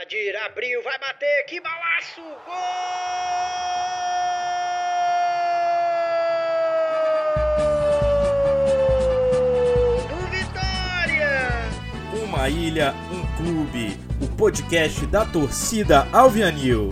Adir abriu, vai bater, que balaço! Gol! Do Vitória! Uma ilha, um clube. O podcast da torcida Alvianil.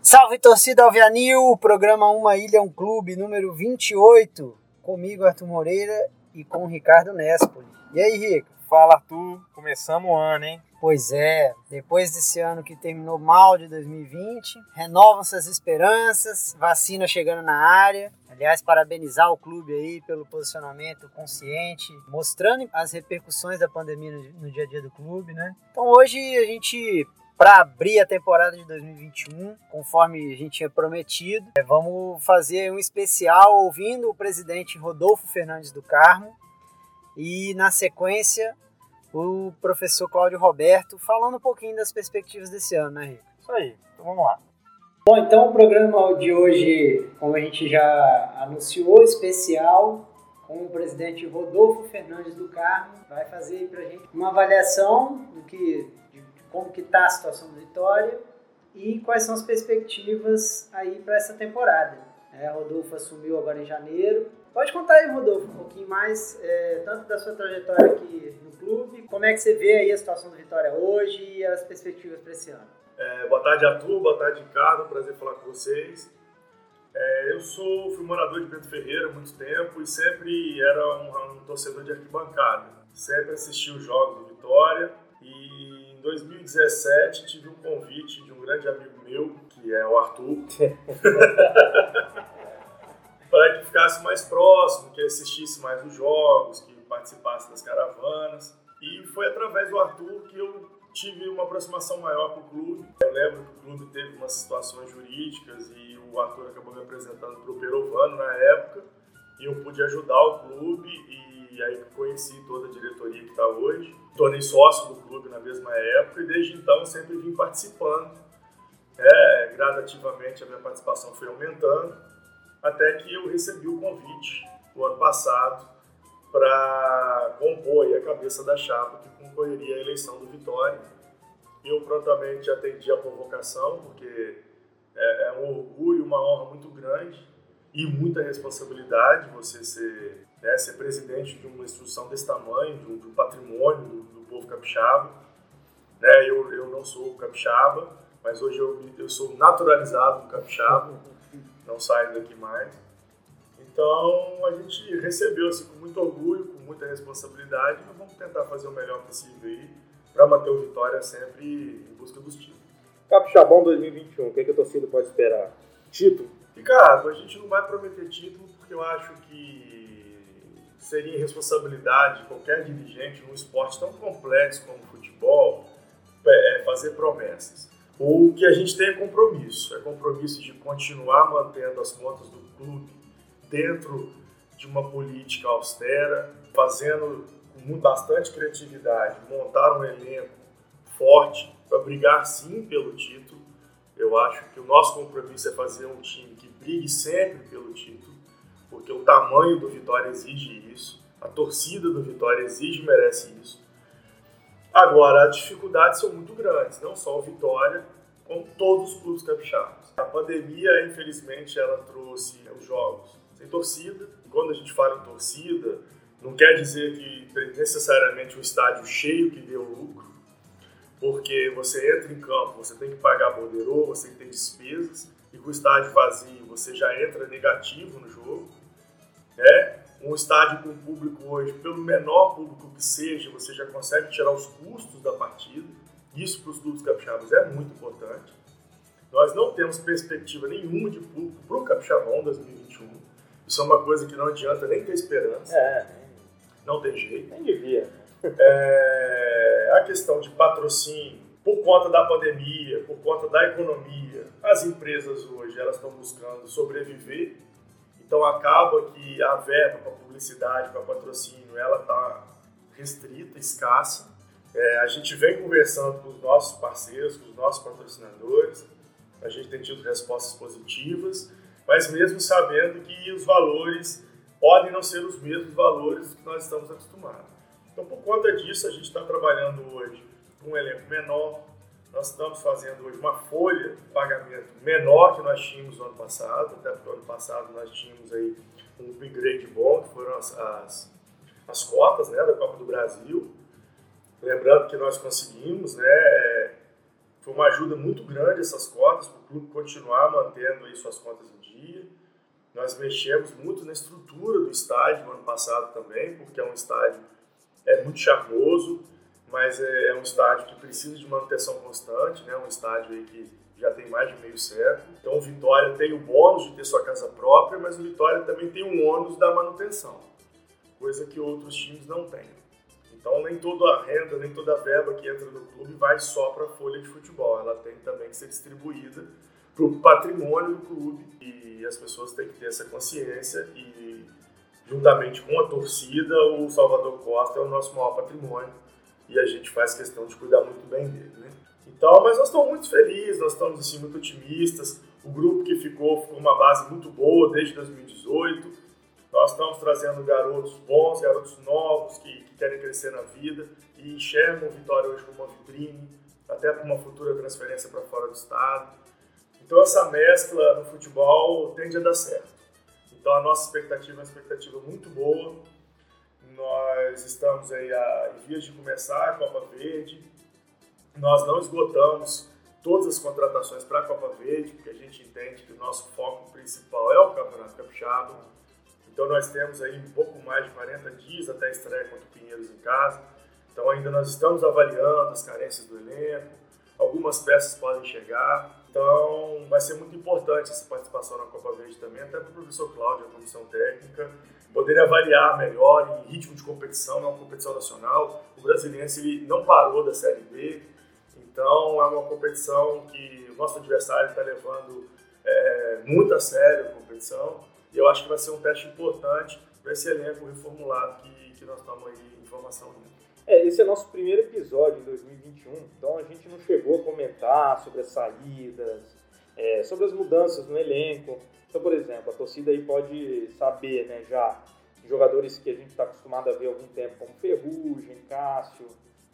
Salve torcida Alvianil, programa Uma Ilha, um Clube, número 28. Comigo, Arthur Moreira, e com o Ricardo Nespoli. E aí, Rico? Fala, Arthur. Começamos o ano, hein? Pois é, depois desse ano que terminou mal de 2020, renovam-se as esperanças, vacina chegando na área. Aliás, parabenizar o clube aí pelo posicionamento consciente, mostrando as repercussões da pandemia no, dia a dia do clube, né? Então hoje a gente para abrir a temporada de 2021, conforme a gente tinha prometido. É, vamos fazer um especial ouvindo o presidente Rodolfo Fernandes do Carmo e, na sequência, o professor Cláudio Roberto falando um pouquinho das perspectivas desse ano, né, Rico? Isso aí, então vamos lá. Bom, então o programa de hoje, como a gente já anunciou, especial com o presidente Rodolfo Fernandes do Carmo, vai fazer para a gente uma avaliação do que como que está a situação do Vitória e quais são as perspectivas aí para essa temporada. É, Rodolfo assumiu agora em janeiro. Pode contar aí, Rodolfo, um pouquinho mais, é, tanto da sua trajetória aqui no clube, como é que você vê aí a situação do Vitória hoje e as perspectivas para esse ano. É, boa tarde, Arthur. Boa tarde, Ricardo. Prazer falar com vocês. É, eu sou, fui morador de Bento Ferreira há muito tempo e sempre era um, um torcedor de arquibancada. Sempre assisti os jogos do Vitória e 2017 tive um convite de um grande amigo meu, que é o Arthur, para que ficasse mais próximo, que assistisse mais os jogos, que participasse das caravanas. E foi através do Arthur que eu tive uma aproximação maior com o clube. Eu lembro que o clube teve umas situações jurídicas e o Arthur acabou me apresentando para o Perovano na época. E eu pude ajudar o clube e aí conheci toda a diretoria que está hoje tornei sócio do clube na mesma época e desde então sempre vim participando. É, gradativamente a minha participação foi aumentando, até que eu recebi o convite no ano passado para compor a cabeça da chapa que concorreria à eleição do Vitória. Eu prontamente atendi a convocação, porque é, é um orgulho, uma honra muito grande e muita responsabilidade você ser né, ser presidente de uma instituição desse tamanho, de um patrimônio do, do, povo capixaba. Né, eu, eu não sou capixaba, mas hoje eu, eu sou naturalizado capixaba, não saio daqui mais. Então a gente recebeu assim, com muito orgulho, com muita responsabilidade, mas vamos tentar fazer o melhor possível aí para manter o Vitória sempre em busca dos títulos. Capixabão 2021, o que, é que a torcida pode esperar? Título? Ricardo, a gente não vai prometer título porque eu acho que seria irresponsabilidade de qualquer dirigente num esporte tão complexo como o futebol é fazer promessas. O que a gente tem é compromisso, é compromisso de continuar mantendo as contas do clube dentro de uma política austera, fazendo com bastante criatividade, montar um elenco forte para brigar sim pelo título. Eu acho que o nosso compromisso é fazer um time que brigue sempre pelo título porque o tamanho do Vitória exige isso, a torcida do Vitória exige e merece isso. Agora, as dificuldades são muito grandes, não só o Vitória, como todos os clubes capixabas. A pandemia, infelizmente, ela trouxe os jogos sem torcida. Quando a gente fala em torcida, não quer dizer que necessariamente um estádio cheio que deu lucro, porque você entra em campo, você tem que pagar borderô, você tem despesas, e com o estádio vazio você já entra negativo no jogo. Né? Um estádio com público hoje, pelo menor público que seja, você já consegue tirar os custos da partida. Isso para os clubes capixabas é muito importante. Nós não temos perspectiva nenhuma de público para o Capixabão 2021. Isso é uma coisa que não adianta nem ter esperança. É. Não tem jeito. Nem devia. É, a questão de patrocínio, por conta da pandemia, por conta da economia, as empresas hoje elas estão buscando sobreviver então acaba que a verba para publicidade, para patrocínio, ela está restrita, escassa. É, a gente vem conversando com os nossos parceiros, com os nossos patrocinadores, a gente tem tido respostas positivas, mas mesmo sabendo que os valores podem não ser os mesmos valores que nós estamos acostumados. Então, por conta disso, a gente está trabalhando hoje com um elenco menor. Nós estamos fazendo hoje uma folha de pagamento menor que nós tínhamos no ano passado, até porque no ano passado nós tínhamos aí um upgrade bom, que foram as, as, as cotas né, da Copa do Brasil. Lembrando que nós conseguimos, né, é, foi uma ajuda muito grande essas cotas, para o clube continuar mantendo aí suas contas em dia. Nós mexemos muito na estrutura do estádio no ano passado também, porque é um estádio é muito charmoso, mas é, é um estádio que precisa de manutenção constante, né? um estádio que já tem mais de meio século. Então o Vitória tem o bônus de ter sua casa própria, mas o Vitória também tem um ônus da manutenção, coisa que outros times não têm. Então, nem toda a renda, nem toda a verba que entra no clube vai só para a folha de futebol. Ela tem também que ser distribuída para o patrimônio do clube. E as pessoas têm que ter essa consciência. E, juntamente com a torcida, o Salvador Costa é o nosso maior patrimônio. E a gente faz questão de cuidar muito bem dele. Né? Então, mas nós estamos muito felizes, nós estamos assim, muito otimistas. O grupo que ficou ficou uma base muito boa desde 2018 nós estamos trazendo garotos bons, garotos novos que, que querem crescer na vida e enxergam o Vitória hoje como uma vitrine, até para uma futura transferência para fora do estado. Então essa mescla no futebol tende a dar certo. Então a nossa expectativa é uma expectativa muito boa. Nós estamos aí a, em vias de começar a Copa Verde. Nós não esgotamos todas as contratações para a Copa Verde, porque a gente entende que o nosso foco principal é o Campeonato Capixaba então nós temos aí um pouco mais de 40 dias até a estreia contra o Pinheiros em casa. Então ainda nós estamos avaliando as carências do elenco, algumas peças podem chegar. Então vai ser muito importante essa participação na Copa Verde também, até para o professor Cláudio, a comissão técnica, poder avaliar melhor em ritmo de competição, é uma competição nacional. O brasileiro ele não parou da Série B, então é uma competição que o nosso adversário está levando é, muito a sério a competição. E eu acho que vai ser um teste importante para esse elenco reformulado que, que nós estamos aí em formação É, esse é nosso primeiro episódio em 2021, então a gente não chegou a comentar sobre as saídas, é, sobre as mudanças no elenco. Então, por exemplo, a torcida aí pode saber, né, já jogadores que a gente está acostumado a ver há algum tempo, como Ferrugem, Cássio,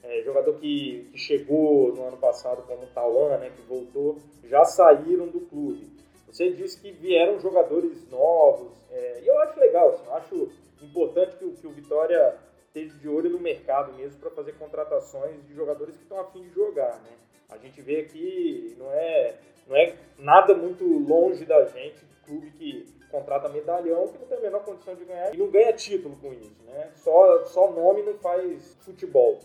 é, jogador que, que, chegou no ano passado como Tauan, né, que voltou, já saíram do clube. Você disse que vieram jogadores novos, é, e eu acho legal, assim, eu acho importante que, que o Vitória esteja de olho no mercado mesmo para fazer contratações de jogadores que estão afim de jogar, né? A gente vê aqui, não é, não é nada muito longe da gente, clube que contrata medalhão, que não tem a menor condição de ganhar e não ganha título com isso, né? Só, só nome não faz futebol.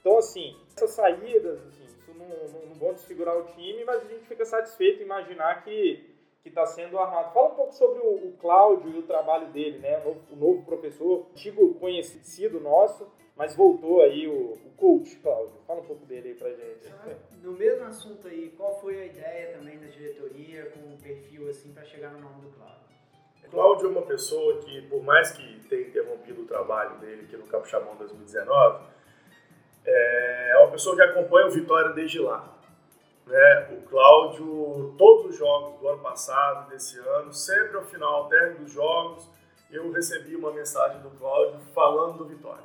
Então, assim, essas saídas, assim, isso não, não, não vão desfigurar o time, mas a gente fica satisfeito em imaginar que que está sendo armado. Fala um pouco sobre o, o Cláudio e o trabalho dele, né? O novo, o novo, professor, antigo conhecido nosso, mas voltou aí o, o coach, Cláudio. Fala um pouco dele aí pra gente. No mesmo assunto aí, qual foi a ideia também da diretoria com o perfil assim para chegar no nome do Cláudio? Cláudio é uma pessoa que, por mais que tenha interrompido o trabalho dele aqui no Capixabão 2019, é uma pessoa que acompanha o Vitória desde lá. Né? O Cláudio, todos os jogos do ano passado, desse ano, sempre ao final, ao término dos jogos, eu recebi uma mensagem do Cláudio falando do Vitória,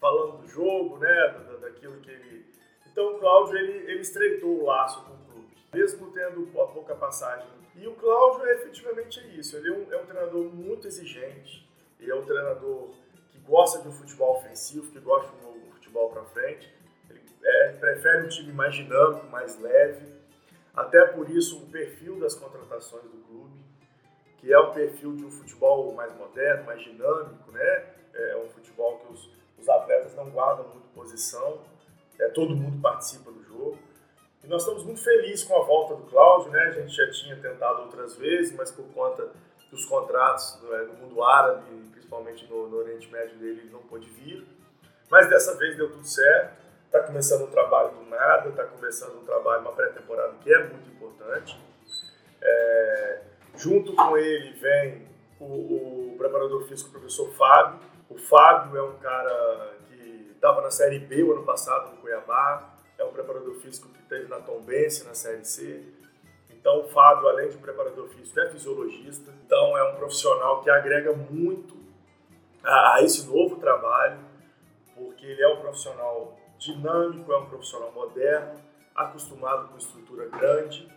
falando do jogo, né? daquilo que ele. Então o Cláudio ele, ele estreitou o laço com o clube, mesmo tendo pouca passagem. E o Cláudio é efetivamente isso, ele é um, é um treinador muito exigente, ele é um treinador que gosta de um futebol ofensivo, que gosta de um futebol para frente é, prefere um time mais dinâmico, mais leve. Até por isso, o perfil das contratações do clube, que é o perfil de um futebol mais moderno, mais dinâmico, né? É um futebol que os, os atletas não guardam muito posição, é, todo mundo participa do jogo. E nós estamos muito felizes com a volta do Cláudio, né? A gente já tinha tentado outras vezes, mas por conta dos contratos no, no mundo árabe, principalmente no, no Oriente Médio dele, ele não pôde vir. Mas dessa vez deu tudo certo está começando um trabalho do nada, está começando um trabalho, uma pré-temporada que é muito importante. É, junto com ele vem o, o, preparador físico, o professor Fábio. O Fábio é um cara que estava na Série B o ano passado, no Cuiabá, é um preparador físico que teve na Tombense, na Série C. Então, o Fábio, além de preparador físico, é fisiologista. Então, é um profissional que agrega muito a, a esse novo trabalho porque ele é um profissional dinâmico, é um profissional moderno, acostumado com estrutura grande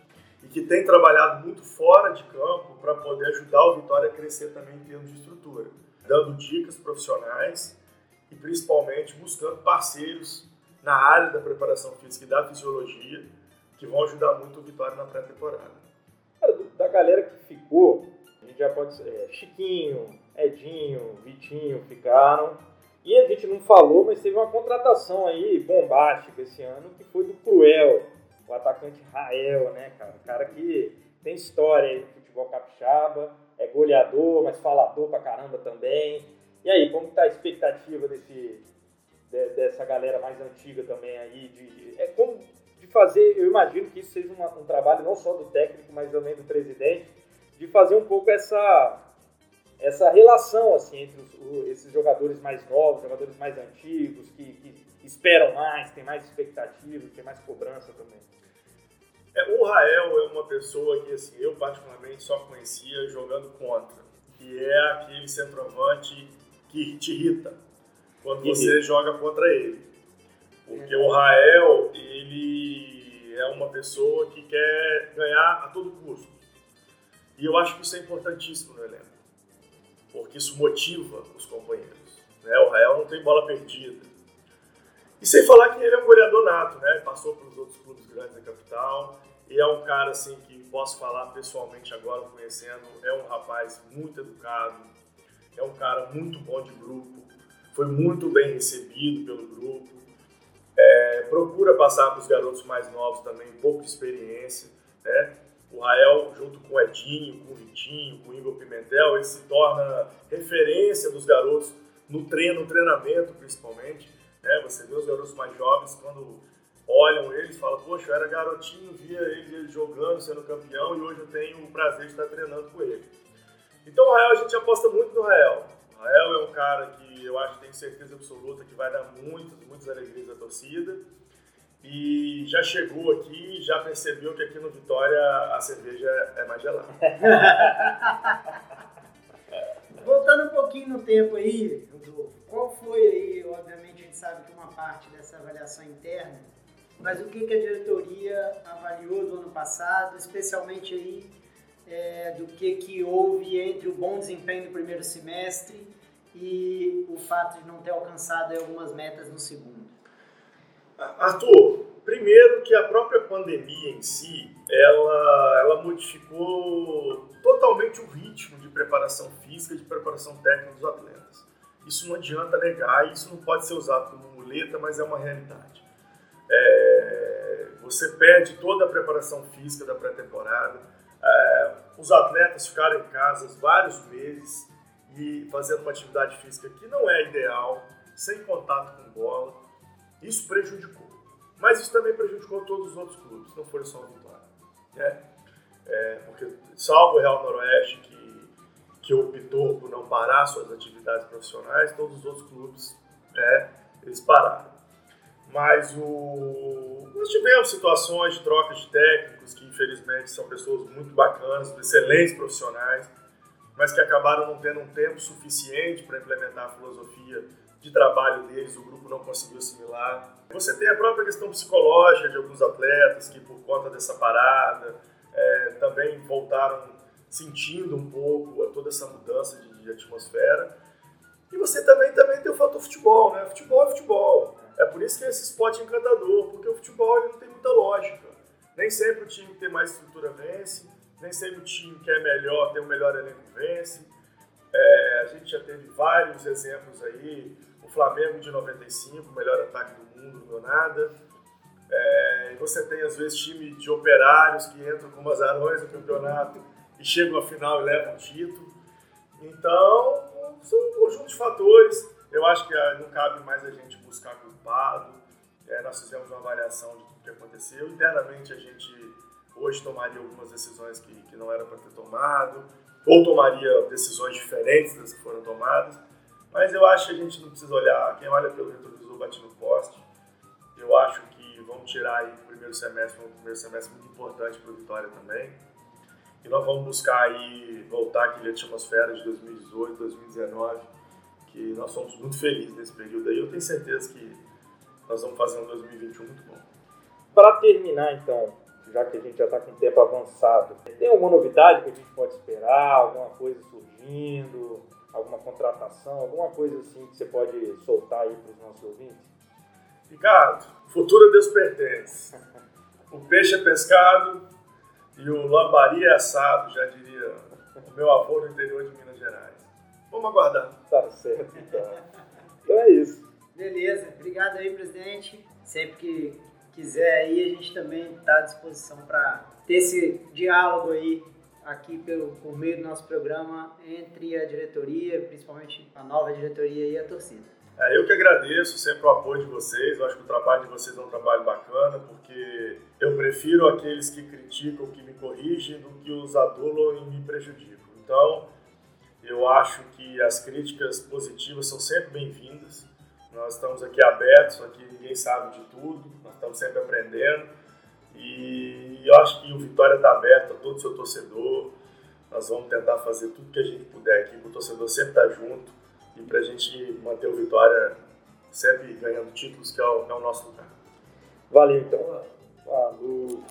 e que tem trabalhado muito fora de campo para poder ajudar o Vitória a crescer também em termos de estrutura, dando dicas profissionais e principalmente buscando parceiros na área da preparação física e da fisiologia que vão ajudar muito o Vitória na pré-temporada. Da galera que ficou, a gente já pode é, Chiquinho, Edinho, Vitinho ficaram. E a gente não falou, mas teve uma contratação aí bombástica esse ano que foi do Cruel, o atacante Rael, né, cara? O cara que tem história aí no futebol capixaba, é goleador, mas falador pra caramba também. E aí, como tá a expectativa desse, de, dessa galera mais antiga também aí? De, é como de fazer, eu imagino que isso seja um trabalho não só do técnico, mas também do presidente, de fazer um pouco essa essa relação assim entre os, esses jogadores mais novos, jogadores mais antigos, que, que esperam mais, tem mais expectativas, tem mais cobrança também. É, o Rael é uma pessoa que assim, eu particularmente só conhecia jogando contra, que é aquele centroavante que te irrita quando você joga contra ele. Porque o Rael, ele é uma pessoa que quer ganhar a todo custo. E eu acho que isso é importantíssimo no elenco, porque isso motiva os companheiros. Né? O Rael não tem bola perdida. E sem falar que ele é um goleador nato, né? Passou pelos outros clubes grandes da capital. E é um cara assim que posso falar pessoalmente agora, conhecendo. É um rapaz muito educado, é um cara muito bom de grupo, foi muito bem recebido pelo grupo. É, procura passar para os garotos mais novos também um pouco de experiência. Né? O Rael, junto com o Edinho, com o Vitinho, com o Igor Pimentel, ele se torna referência dos garotos no treino, no treinamento principalmente. Né? Você vê os garotos mais jovens, quando olham eles, falam, poxa, eu era garotinho, via ele jogando, sendo campeão, e hoje eu tenho o prazer de estar treinando com ele. Então o Rael, a gente aposta muito no Rael. O Rael é um cara que eu acho, tenho certeza absoluta, que vai dar muitas, muitas alegrias à torcida. E já chegou aqui, já percebeu que aqui no Vitória a cerveja é mais gelada. Voltando um pouquinho no tempo aí, Rodolfo, qual foi aí, obviamente a gente sabe que uma parte dessa avaliação interna, mas o que, que a diretoria avaliou do ano passado, especialmente aí é, do que, que houve entre o bom desempenho do primeiro semestre e o fato de não ter alcançado algumas metas no segundo? Arthur, primeiro que a própria pandemia em si, ela, ela modificou totalmente o ritmo de preparação física, de preparação técnica dos atletas. Isso não adianta negar, isso não pode ser usado como muleta, mas é uma realidade. É, você perde toda a preparação física da pré-temporada, é, os atletas ficaram em casa vários meses e fazendo uma atividade física que não é ideal, sem contato com bola. Isso prejudicou. Mas isso também prejudicou todos os outros clubes, não foi só o Vitória. Né? É, porque, salvo o Real Noroeste, que, que optou por não parar suas atividades profissionais, todos os outros clubes é, eles pararam. Mas o... nós tivemos situações de troca de técnicos que, infelizmente, são pessoas muito bacanas, excelentes profissionais, mas que acabaram não tendo um tempo suficiente para implementar a filosofia de trabalho deles, o grupo não conseguiu assimilar. Você tem a própria questão psicológica de alguns atletas que, por conta dessa parada, é, também voltaram sentindo um pouco toda essa mudança de, de atmosfera. E você também, também tem o fator futebol, né? Futebol é futebol. É por isso que é esse esporte encantador, porque o futebol ele não tem muita lógica. Nem sempre o time que tem mais estrutura vence, nem sempre o time que é melhor, tem o um melhor elenco vence. É, a gente já teve vários exemplos aí. Flamengo de 95, o melhor ataque do mundo, não nada. É, você tem, às vezes, time de operários que entram como azarões no campeonato e chegam à final e levam o título. Então, são um conjunto de fatores. Eu acho que ah, não cabe mais a gente buscar culpado. É, nós fizemos uma avaliação de tudo que aconteceu. Internamente, a gente hoje tomaria algumas decisões que, que não era para ter tomado, ou tomaria decisões diferentes das que foram tomadas. Mas eu acho que a gente não precisa olhar, quem olha pelo retrovisor bate no poste. Eu acho que vamos tirar aí o primeiro semestre, um primeiro semestre muito importante para o Vitória também. E nós vamos buscar aí voltar àquela atmosfera de 2018, 2019, que nós somos muito felizes nesse período aí. Eu tenho certeza que nós vamos fazer um 2021 muito bom. Para terminar, então, já que a gente já está com o tempo avançado, tem alguma novidade que a gente pode esperar? Alguma coisa surgindo? Alguma contratação? Alguma coisa assim que você pode soltar aí para os nossos ouvintes? Ricardo, futuro a Deus pertence. O peixe é pescado e o lambari é assado, já diria o meu avô no interior de Minas Gerais. Vamos aguardar. Tá certo, então. Então é isso. Beleza. Obrigado aí, presidente. Sempre que quiser aí, a gente também está à disposição para ter esse diálogo aí aqui pelo, por meio do nosso programa entre a diretoria, principalmente a nova diretoria e a torcida. É, eu que agradeço sempre o apoio de vocês. Eu acho que o trabalho de vocês é um trabalho bacana, porque eu prefiro aqueles que criticam, que me corrigem, do que os adulam e me prejudicam. Então, eu acho que as críticas positivas são sempre bem-vindas. Nós estamos aqui abertos, aqui ninguém sabe de tudo, nós estamos sempre aprendendo. E eu acho que o Vitória está aberto a todo o seu torcedor. Nós vamos tentar fazer tudo que a gente puder aqui, para o torcedor sempre estar tá junto e para a gente manter o Vitória sempre ganhando títulos, que é o, é o nosso lugar. Valeu, então. Falou.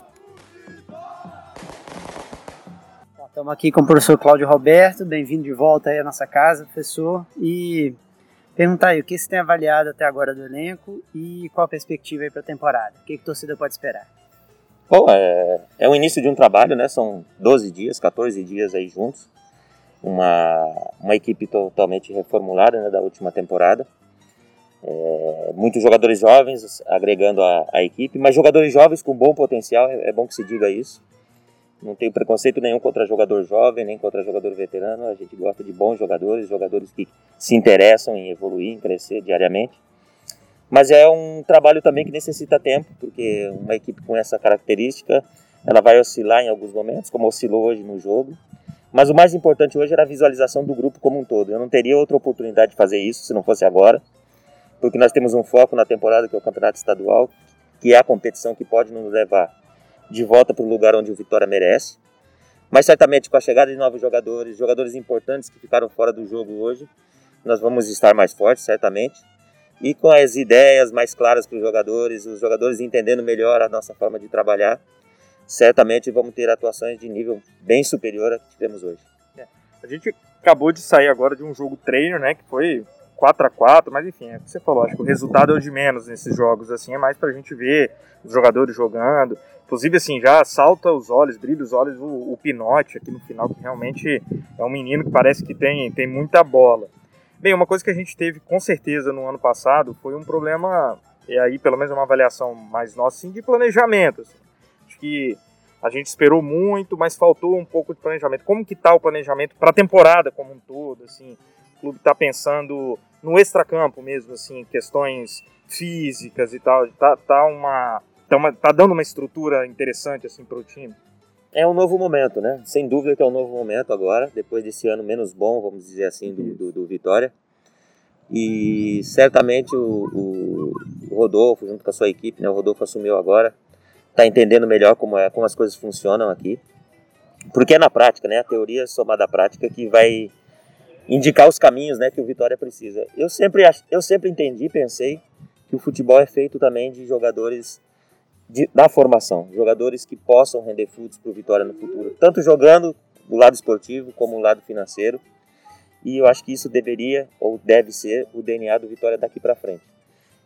Estamos aqui com o professor Cláudio Roberto, bem-vindo de volta aí à nossa casa, professor. E perguntar aí, o que você tem avaliado até agora do elenco e qual a perspectiva aí para a temporada? O que, que a torcida pode esperar? Bom, é, é o início de um trabalho, né? São 12 dias, 14 dias aí juntos. Uma, uma equipe totalmente reformulada né, da última temporada. É, muitos jogadores jovens agregando a, a, equipe, mas jogadores jovens com bom potencial, é, é bom que se diga isso. Não tenho preconceito nenhum contra jogador jovem, nem contra jogador veterano. A gente gosta de bons jogadores, jogadores que se interessam em evoluir, em crescer diariamente. Mas é um trabalho também que necessita tempo, porque uma equipe com essa característica, ela vai oscilar em alguns momentos, como oscilou hoje no jogo. Mas o mais importante hoje era a visualização do grupo como um todo. Eu não teria outra oportunidade de fazer isso se não fosse agora, porque nós temos um foco na temporada que é o Campeonato Estadual, que é a competição que pode nos levar de volta para o lugar onde o Vitória merece. Mas certamente com a chegada de novos jogadores, jogadores importantes que ficaram fora do jogo hoje, nós vamos estar mais fortes, certamente. E com as ideias mais claras para os jogadores, os jogadores entendendo melhor a nossa forma de trabalhar, certamente vamos ter atuações de nível bem superior a que tivemos hoje. É. A gente acabou de sair agora de um jogo treino, né, que foi 4 a 4 mas enfim, é o que você falou, acho que o resultado é o de menos nesses jogos, assim, é mais para a gente ver os jogadores jogando, Inclusive, assim, já salta os olhos, brilha os olhos o, o Pinote aqui no final, que realmente é um menino que parece que tem, tem muita bola. Bem, uma coisa que a gente teve com certeza no ano passado foi um problema, e aí pelo menos uma avaliação mais nossa, assim, de planejamento. Assim. Acho que a gente esperou muito, mas faltou um pouco de planejamento. Como que tá o planejamento para a temporada como um todo, assim? O clube está pensando no extracampo mesmo, assim, questões físicas e tal. Tá, tá uma tá, tá dando uma estrutura interessante assim para o time? É um novo momento, né? Sem dúvida que é um novo momento agora, depois desse ano menos bom, vamos dizer assim, do, do, do Vitória. E certamente o, o, Rodolfo, junto com a sua equipe, né? O Rodolfo assumiu agora, está entendendo melhor como, é, como as coisas funcionam aqui. Porque é na prática, né? A teoria somada à prática que vai indicar os caminhos, né? Que o Vitória precisa. Eu sempre, eu sempre entendi, pensei que o futebol é feito também de jogadores de, da formação, jogadores que possam render frutos para o Vitória no futuro, tanto jogando do lado esportivo como do lado financeiro. E eu acho que isso deveria ou deve ser o DNA do Vitória daqui para frente.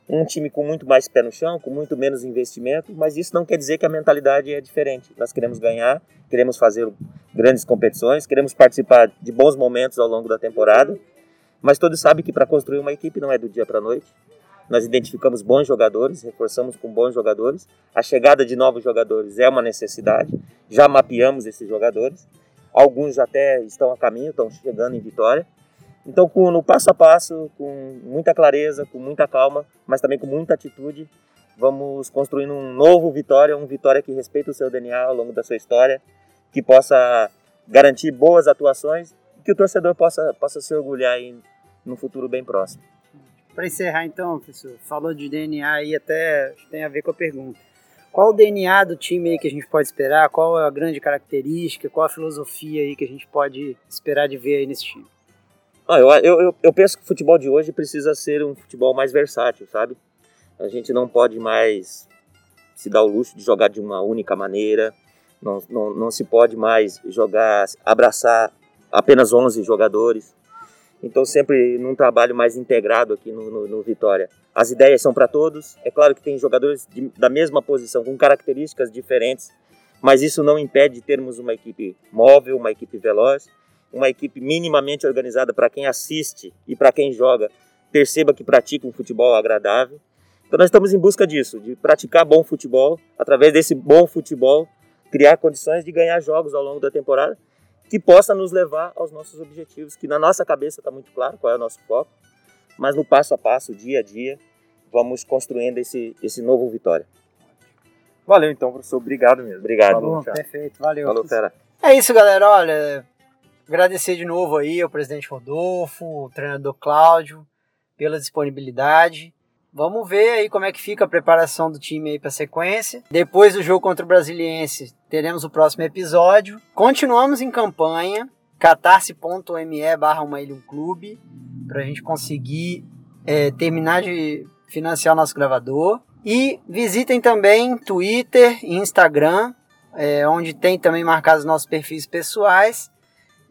Um time com muito mais pé no chão, com muito menos investimento, mas isso não quer dizer que a mentalidade é diferente. Nós queremos ganhar, queremos fazer grandes competições, queremos participar de bons momentos ao longo da temporada, mas todos sabem que para construir uma equipe não é do dia para a noite, nós identificamos bons jogadores, reforçamos com bons jogadores. A chegada de novos jogadores é uma necessidade. Já mapeamos esses jogadores. Alguns já até estão a caminho, estão chegando em Vitória. Então, com, no passo a passo, com muita clareza, com muita calma, mas também com muita atitude, vamos construindo um novo Vitória, um Vitória que respeita o seu DNA ao longo da sua história, que possa garantir boas atuações e que o torcedor possa, possa se orgulhar aí no futuro bem próximo. Para encerrar então, professor, falou de DNA aí até tem a ver com a pergunta. Qual o DNA do time aí que a gente pode esperar? Qual é a grande característica? Qual a filosofia aí que a gente pode esperar de ver aí nesse time? Ah, eu, eu, eu, eu penso que o futebol de hoje precisa ser um futebol mais versátil, sabe? A gente não pode mais se dar o luxo de jogar de uma única maneira, não, não, não se pode mais jogar, abraçar apenas 11 jogadores. Então, sempre num trabalho mais integrado aqui no, no, no Vitória. As ideias são para todos. É claro que tem jogadores de, da mesma posição, com características diferentes, mas isso não impede de termos uma equipe móvel, uma equipe veloz, uma equipe minimamente organizada para quem assiste e para quem joga perceba que pratica um futebol agradável. Então nós estamos em busca disso, de praticar bom futebol, através desse bom futebol, criar condições de ganhar jogos ao longo da temporada que possa nos levar aos nossos objetivos, que na nossa cabeça está muito claro qual é o nosso foco, mas no passo a passo, dia a dia, vamos construindo esse, esse novo Vitória. Valeu então, professor. Obrigado mesmo. Obrigado. Falou, perfeito, valeu. Falou, fera. É isso, galera. Olha, agradecer de novo aí ao presidente Rodolfo, o treinador Cláudio, pela disponibilidade. Vamos ver aí como é que fica a preparação do time aí para a sequência. Depois do jogo contra o Brasiliense, teremos o próximo episódio. Continuamos em campanha, catarse.me barra uma ilha um clube, para a gente conseguir é, terminar de financiar o nosso gravador. E visitem também Twitter e Instagram, é, onde tem também marcados nossos perfis pessoais,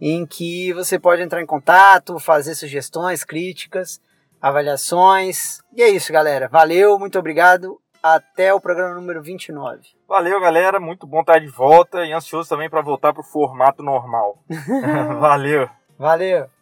em que você pode entrar em contato, fazer sugestões, críticas avaliações. E é isso, galera. Valeu, muito obrigado. Até o programa número 29. Valeu, galera. Muito bom estar de volta e ansioso também para voltar para o formato normal. Valeu. Valeu.